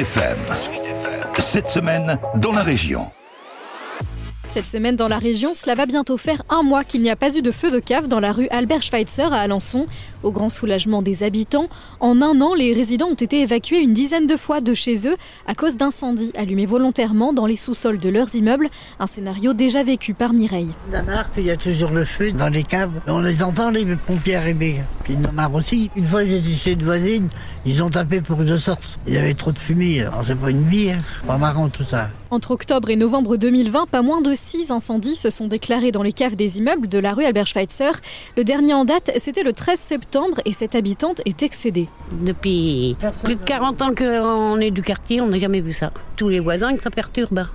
FM. Cette semaine, dans la région. Cette semaine dans la région, cela va bientôt faire un mois qu'il n'y a pas eu de feu de cave dans la rue Albert Schweitzer à Alençon. Au grand soulagement des habitants, en un an, les résidents ont été évacués une dizaine de fois de chez eux à cause d'incendies allumés volontairement dans les sous-sols de leurs immeubles. Un scénario déjà vécu par Mireille. On a marre qu'il y a toujours le feu dans les caves. On les entend, les pompiers arriver. Puis ils en aussi. Une fois, j'étais chez une voisine, ils ont tapé pour que je sorte. Il y avait trop de fumée. Alors, c'est pas une vie, hein. pas marrant tout ça. Entre octobre et novembre 2020, pas moins de six incendies se sont déclarés dans les caves des immeubles de la rue Albert Schweitzer. Le dernier en date, c'était le 13 septembre et cette habitante est excédée. Depuis plus de 40 ans qu'on est du quartier, on n'a jamais vu ça. Tous les voisins, que ça perturbe.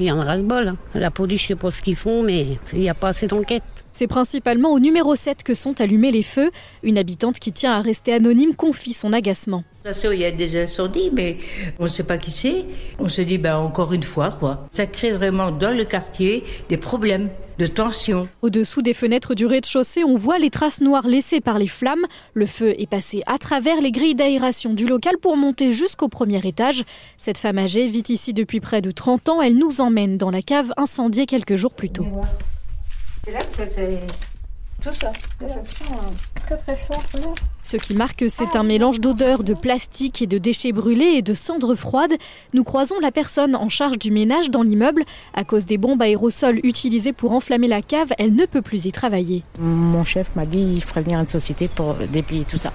Il y en a le bol. La police, je sais pas ce qu'ils font, mais il n'y a pas assez d'enquête. C'est principalement au numéro 7 que sont allumés les feux. Une habitante qui tient à rester anonyme confie son agacement. Il y a des incendies, mais on ne sait pas qui c'est. On se dit, ben, encore une fois, quoi. Ça crée vraiment dans le quartier des problèmes de tension. Au-dessous des fenêtres du rez-de-chaussée, on voit les traces noires laissées par les flammes. Le feu est passé à travers les grilles d'aération du local pour monter jusqu'au premier étage. Cette femme âgée vit ici depuis près de 30 ans. Elle nous emmène dans la cave incendiée quelques jours plus tôt. C'est là que c'est tout ça. Là, ça sent très très fort. Là. Ce qui marque, c'est un mélange d'odeurs, de plastique et de déchets brûlés et de cendres froides. Nous croisons la personne en charge du ménage dans l'immeuble. À cause des bombes aérosols utilisées pour enflammer la cave, elle ne peut plus y travailler. Mon chef m'a dit qu'il ferait venir une société pour déplier tout ça.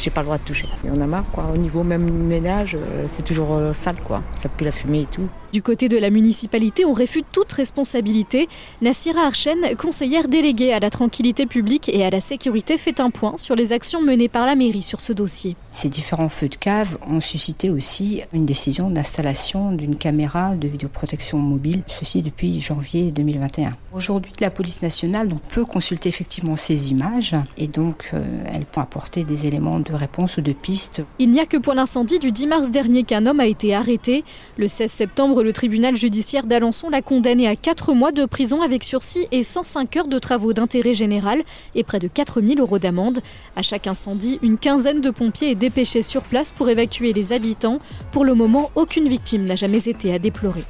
J'ai pas le droit de toucher. Et on a marre, quoi. Au niveau même ménage, euh, c'est toujours euh, sale, quoi. Ça pue la fumée et tout. Du côté de la municipalité, on réfute toute responsabilité. Nassira Archen, conseillère déléguée à la tranquillité publique et à la sécurité, fait un point sur les actions menées par la mairie sur ce dossier. Ces différents feux de cave ont suscité aussi une décision d'installation d'une caméra de vidéoprotection mobile, ceci depuis janvier 2021. Aujourd'hui, la police nationale peut consulter effectivement ces images et donc euh, elle peut apporter des éléments de réponse ou de piste. Il n'y a que pour l'incendie du 10 mars dernier qu'un homme a été arrêté. Le 16 septembre, le tribunal judiciaire d'Alençon l'a condamné à 4 mois de prison avec sursis et 105 heures de travaux d'intérêt général et près de 4000 euros d'amende. À chaque incendie, une quinzaine de pompiers est dépêchée sur place pour évacuer les habitants. Pour le moment, aucune victime n'a jamais été à déplorer.